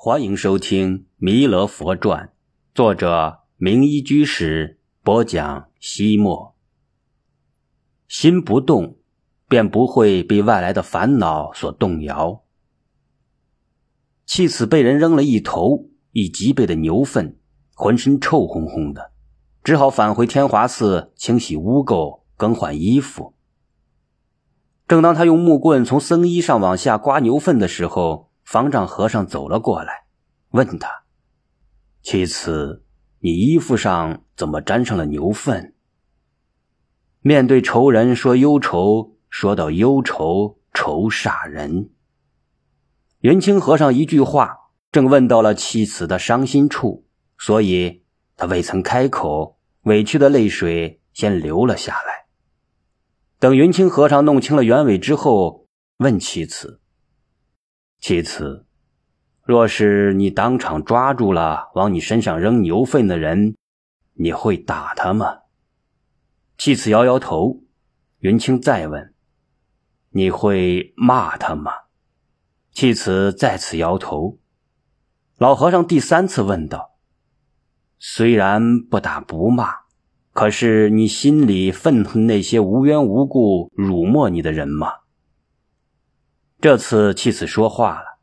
欢迎收听《弥勒佛传》，作者明一居士播讲。西莫心不动，便不会被外来的烦恼所动摇。弃子被人扔了一头一脊背的牛粪，浑身臭烘烘的，只好返回天华寺清洗污垢、更换衣服。正当他用木棍从僧衣上往下刮牛粪的时候，方丈和尚走了过来，问他：“妻子，你衣服上怎么沾上了牛粪？”面对仇人说忧愁，说到忧愁，愁煞人。云清和尚一句话，正问到了妻子的伤心处，所以他未曾开口，委屈的泪水先流了下来。等云清和尚弄清了原委之后，问妻子。其次，若是你当场抓住了往你身上扔牛粪的人，你会打他吗？妻子摇摇头。云清再问：“你会骂他吗？”妻子再次摇头。老和尚第三次问道：“虽然不打不骂，可是你心里愤恨那些无缘无故辱没你的人吗？”这次妻子说话了：“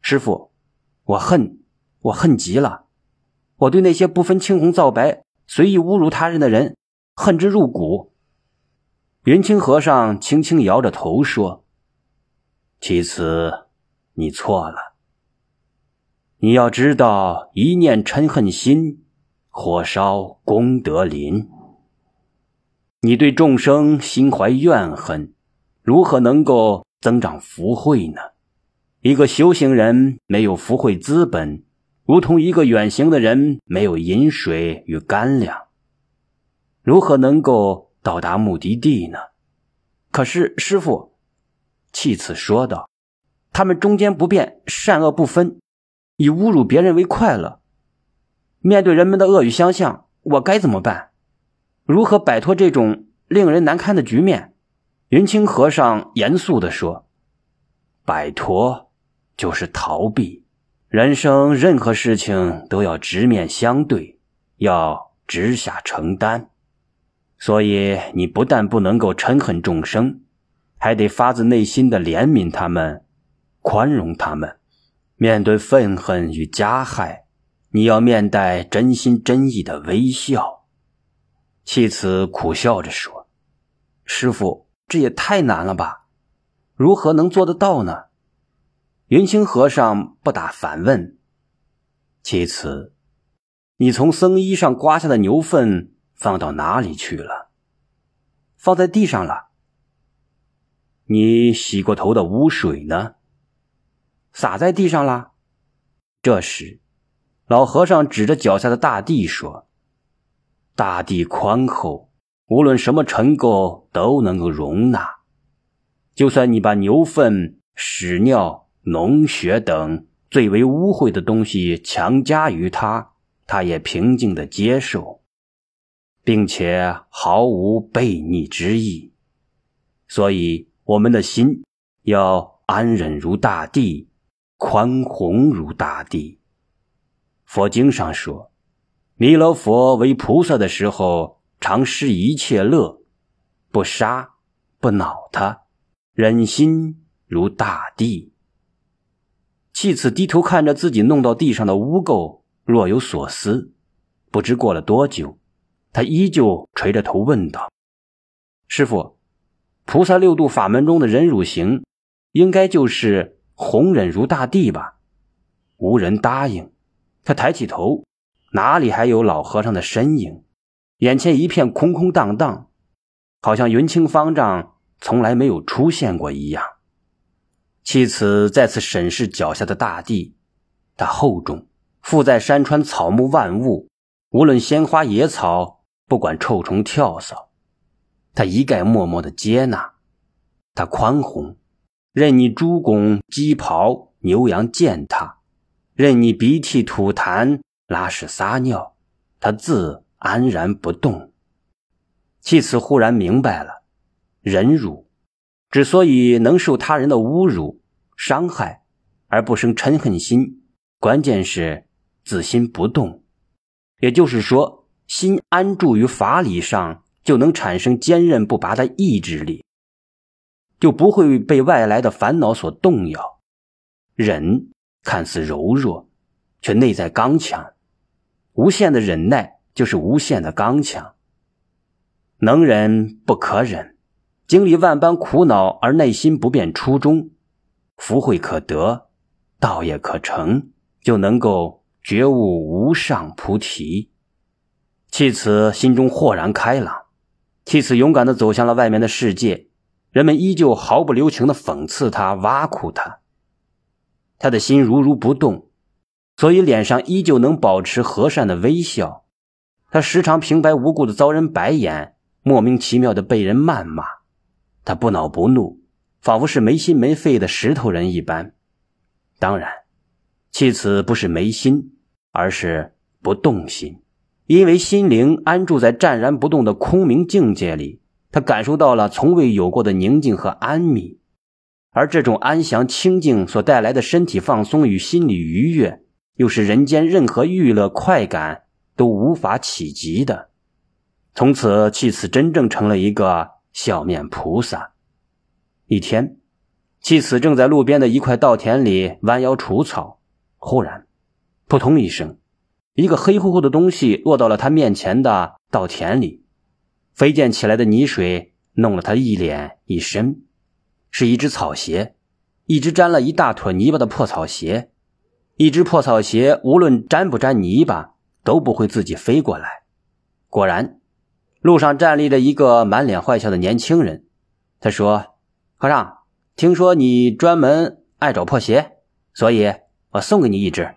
师傅，我恨，我恨极了。我对那些不分青红皂白、随意侮辱他人的人，恨之入骨。”云清和尚轻轻摇着头说：“妻子，你错了。你要知道，一念嗔恨心，火烧功德林。你对众生心怀怨恨，如何能够？”增长福慧呢？一个修行人没有福慧资本，如同一个远行的人没有饮水与干粮，如何能够到达目的地呢？可是师傅，弃此说道：“他们中间不变，善恶不分，以侮辱别人为快乐。面对人们的恶语相向，我该怎么办？如何摆脱这种令人难堪的局面？”云清和尚严肃地说：“摆脱就是逃避。人生任何事情都要直面相对，要直下承担。所以你不但不能够嗔恨众生，还得发自内心的怜悯他们，宽容他们。面对愤恨与加害，你要面带真心真意的微笑。”弃子苦笑着说：“师傅。”这也太难了吧？如何能做得到呢？云清和尚不打反问：“其次，你从僧衣上刮下的牛粪放到哪里去了？放在地上了。你洗过头的污水呢？洒在地上了。”这时，老和尚指着脚下的大地说：“大地宽厚。”无论什么尘垢都能够容纳，就算你把牛粪、屎尿、脓血等最为污秽的东西强加于他，他也平静的接受，并且毫无悖逆之意。所以，我们的心要安忍如大地，宽宏如大地。佛经上说，弥勒佛为菩萨的时候。常施一切乐，不杀不恼他，忍心如大地。弃子低头看着自己弄到地上的污垢，若有所思。不知过了多久，他依旧垂着头问道：“师傅，菩萨六度法门中的忍辱行，应该就是弘忍如大地吧？”无人答应。他抬起头，哪里还有老和尚的身影？眼前一片空空荡荡，好像云清方丈从来没有出现过一样。妻子再次审视脚下的大地，它厚重，覆在山川草木万物，无论鲜花野草，不管臭虫跳蚤，他一概默默的接纳。他宽宏，任你猪拱鸡刨、牛羊践踏，任你鼻涕吐痰、拉屎撒尿，他自。安然不动。弃子忽然明白了，忍辱之所以能受他人的侮辱、伤害，而不生嗔恨心，关键是自心不动，也就是说，心安住于法理上，就能产生坚韧不拔的意志力，就不会被外来的烦恼所动摇。忍看似柔弱，却内在刚强。无限的忍耐就是无限的刚强。能忍不可忍，经历万般苦恼而内心不变初衷，福慧可得，道业可成，就能够觉悟无上菩提。弃此心中豁然开朗，弃此勇敢的走向了外面的世界。人们依旧毫不留情的讽刺他，挖苦他。他的心如如不动，所以脸上依旧能保持和善的微笑。他时常平白无故的遭人白眼，莫名其妙的被人谩骂，他不恼不怒，仿佛是没心没肺的石头人一般。当然，弃此不是没心，而是不动心，因为心灵安住在湛然不动的空明境界里，他感受到了从未有过的宁静和安谧。而这种安详清静所带来的身体放松与心理愉悦，又是人间任何娱乐快感都无法企及的。从此，弃此真正成了一个笑面菩萨。一天，弃此正在路边的一块稻田里弯腰除草，忽然，扑通一声，一个黑乎乎的东西落到了他面前的稻田里，飞溅起来的泥水弄了他一脸一身。是一只草鞋，一只沾了一大坨泥巴的破草鞋。一只破草鞋，无论沾不沾泥巴，都不会自己飞过来。果然，路上站立着一个满脸坏笑的年轻人。他说：“和尚，听说你专门爱找破鞋，所以我送给你一只。”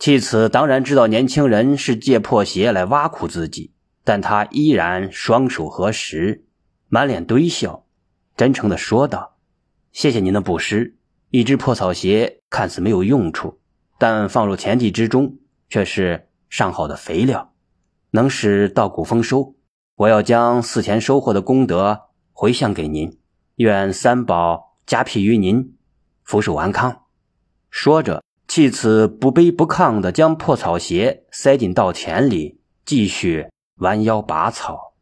弃此当然知道年轻人是借破鞋来挖苦自己，但他依然双手合十，满脸堆笑。真诚的说道：“谢谢您的布施。一只破草鞋看似没有用处，但放入田地之中却是上好的肥料，能使稻谷丰收。我要将寺前收获的功德回向给您，愿三宝加庇于您，福寿安康。”说着，弃此不卑不亢的将破草鞋塞进稻田里，继续弯腰拔草。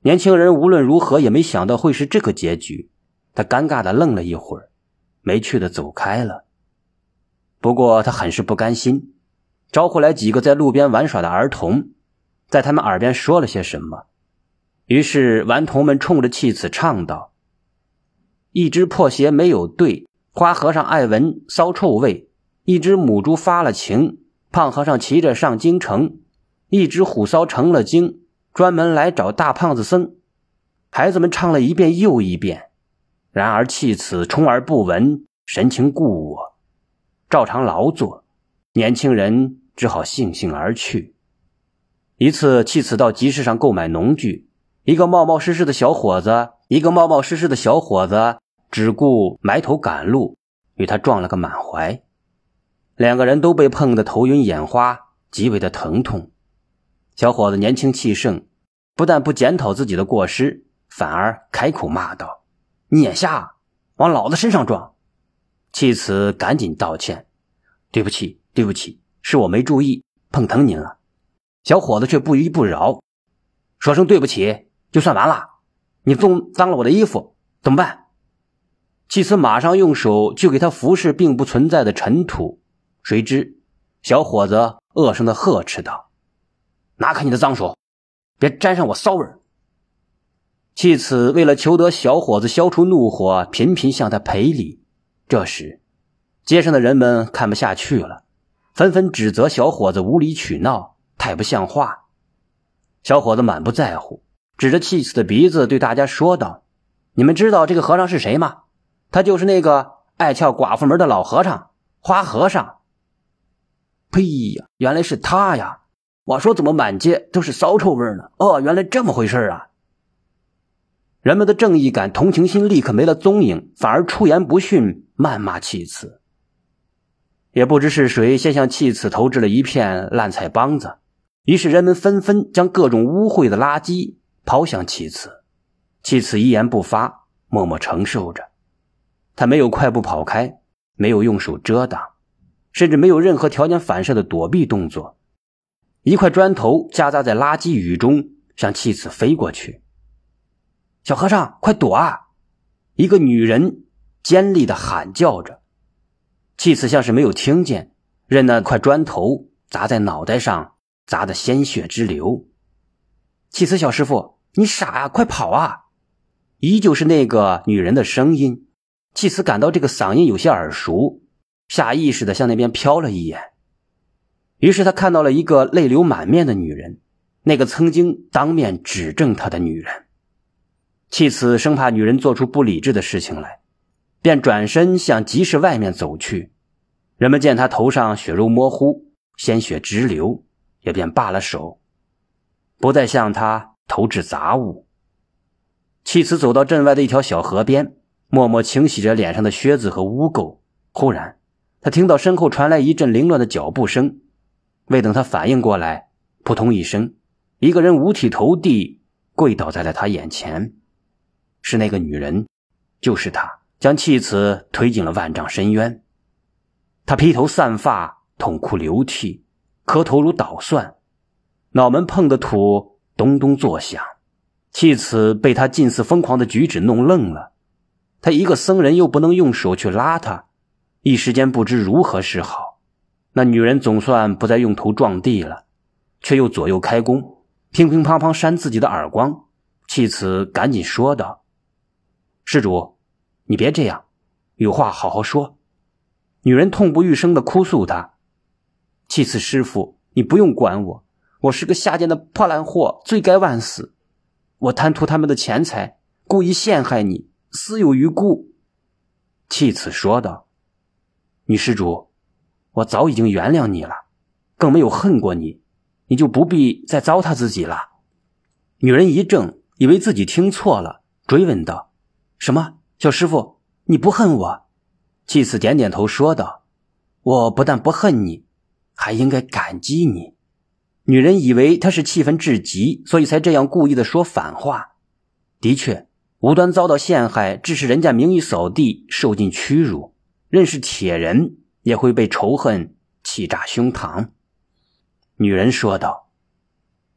年轻人无论如何也没想到会是这个结局，他尴尬的愣了一会儿，没趣的走开了。不过他很是不甘心，招呼来几个在路边玩耍的儿童，在他们耳边说了些什么。于是顽童们冲着弃子唱道：“一只破鞋没有对，花和尚爱闻骚臭味；一只母猪发了情，胖和尚骑着上京城；一只虎骚成了精。”专门来找大胖子僧，孩子们唱了一遍又一遍，然而弃此充耳不闻，神情故我，照常劳作。年轻人只好悻悻而去。一次，弃此到集市上购买农具，一个冒冒失失的小伙子，一个冒冒失失的小伙子只顾埋头赶路，与他撞了个满怀，两个人都被碰得头晕眼花，极为的疼痛。小伙子年轻气盛。不但不检讨自己的过失，反而开口骂道：“你眼瞎，往老子身上撞！”弃此赶紧道歉：“对不起，对不起，是我没注意，碰疼您了。”小伙子却不依不饶，说声对不起就算完了。你弄脏了我的衣服怎么办？弃此马上用手去给他服侍并不存在的尘土，谁知小伙子恶声的呵斥道：“拿开你的脏手！”别沾上我骚味儿。弃此为了求得小伙子消除怒火，频频向他赔礼。这时，街上的人们看不下去了，纷纷指责小伙子无理取闹，太不像话。小伙子满不在乎，指着气死的鼻子对大家说道：“你们知道这个和尚是谁吗？他就是那个爱撬寡妇门的老和尚花和尚。”呸呀，原来是他呀！我说：“怎么满街都是骚臭味呢？”哦，原来这么回事啊！人们的正义感、同情心立刻没了踪影，反而出言不逊，谩骂弃子。也不知是谁先向弃子投掷了一片烂菜帮子，于是人们纷纷将各种污秽的垃圾抛向弃子。弃子一言不发，默默承受着。他没有快步跑开，没有用手遮挡，甚至没有任何条件反射的躲避动作。一块砖头夹杂在垃圾雨中，向弃子飞过去。小和尚，快躲啊！一个女人尖利的喊叫着。弃子像是没有听见，任那块砖头砸在脑袋上，砸得鲜血直流。弃子小师傅，你傻呀！快跑啊！依旧是那个女人的声音。弃子感到这个嗓音有些耳熟，下意识的向那边瞟了一眼。于是他看到了一个泪流满面的女人，那个曾经当面指证他的女人。弃子生怕女人做出不理智的事情来，便转身向集市外面走去。人们见他头上血肉模糊，鲜血直流，也便罢了手，不再向他投掷杂物。弃子走到镇外的一条小河边，默默清洗着脸上的靴子和污垢。忽然，他听到身后传来一阵凌乱的脚步声。未等他反应过来，扑通一声，一个人五体投地跪倒在了他眼前。是那个女人，就是她，将弃子推进了万丈深渊。他披头散发，痛哭流涕，磕头如捣蒜，脑门碰的土咚咚作响。弃子被他近似疯狂的举止弄愣了，他一个僧人又不能用手去拉他，一时间不知如何是好。那女人总算不再用头撞地了，却又左右开弓，乒乒乓乓扇自己的耳光。弃子赶紧说道：“施主，你别这样，有话好好说。”女人痛不欲生的哭诉他：“弃子师傅，你不用管我，我是个下贱的破烂货，罪该万死。我贪图他们的钱财，故意陷害你，死有余辜。”弃子说道：“女施主。”我早已经原谅你了，更没有恨过你，你就不必再糟蹋自己了。女人一怔，以为自己听错了，追问道：“什么？小师傅，你不恨我？”祭司点点头，说道：“我不但不恨你，还应该感激你。”女人以为他是气愤至极，所以才这样故意的说反话。的确，无端遭到陷害，致使人家名誉扫地，受尽屈辱，认识铁人。也会被仇恨气炸胸膛。女人说道：“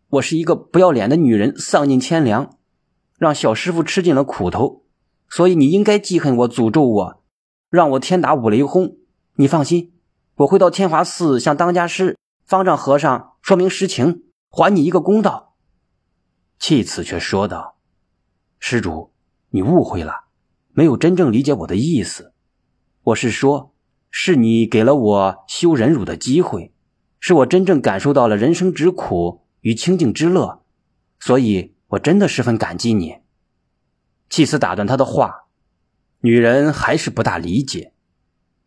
我是一个不要脸的女人，丧尽天良，让小师傅吃尽了苦头，所以你应该记恨我，诅咒我，让我天打五雷轰。你放心，我会到天华寺向当家师方丈和尚说明实情，还你一个公道。”弃子却说道：“施主，你误会了，没有真正理解我的意思。我是说。”是你给了我修忍辱的机会，是我真正感受到了人生之苦与清净之乐，所以我真的十分感激你。祭司打断他的话，女人还是不大理解。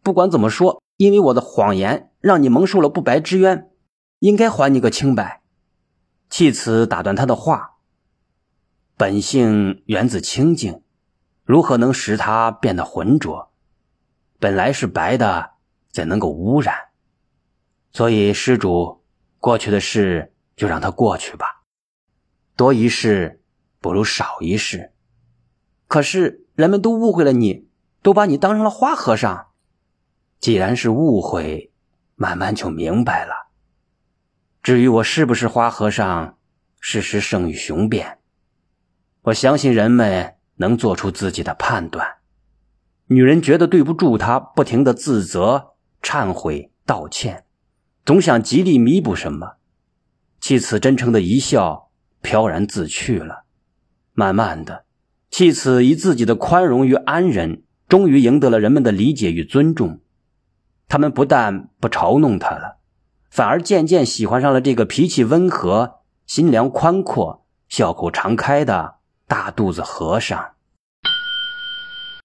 不管怎么说，因为我的谎言让你蒙受了不白之冤，应该还你个清白。弃此打断他的话，本性源自清净，如何能使它变得浑浊？本来是白的，怎能够污染？所以施主，过去的事就让它过去吧，多一事不如少一事。可是人们都误会了你，都把你当成了花和尚。既然是误会，慢慢就明白了。至于我是不是花和尚，事实胜于雄辩。我相信人们能做出自己的判断。女人觉得对不住他，不停的自责、忏悔、道歉，总想极力弥补什么。弃子真诚的一笑，飘然自去了。慢慢的，弃此以自己的宽容与安忍，终于赢得了人们的理解与尊重。他们不但不嘲弄他了，反而渐渐喜欢上了这个脾气温和、心量宽阔、笑口常开的大肚子和尚。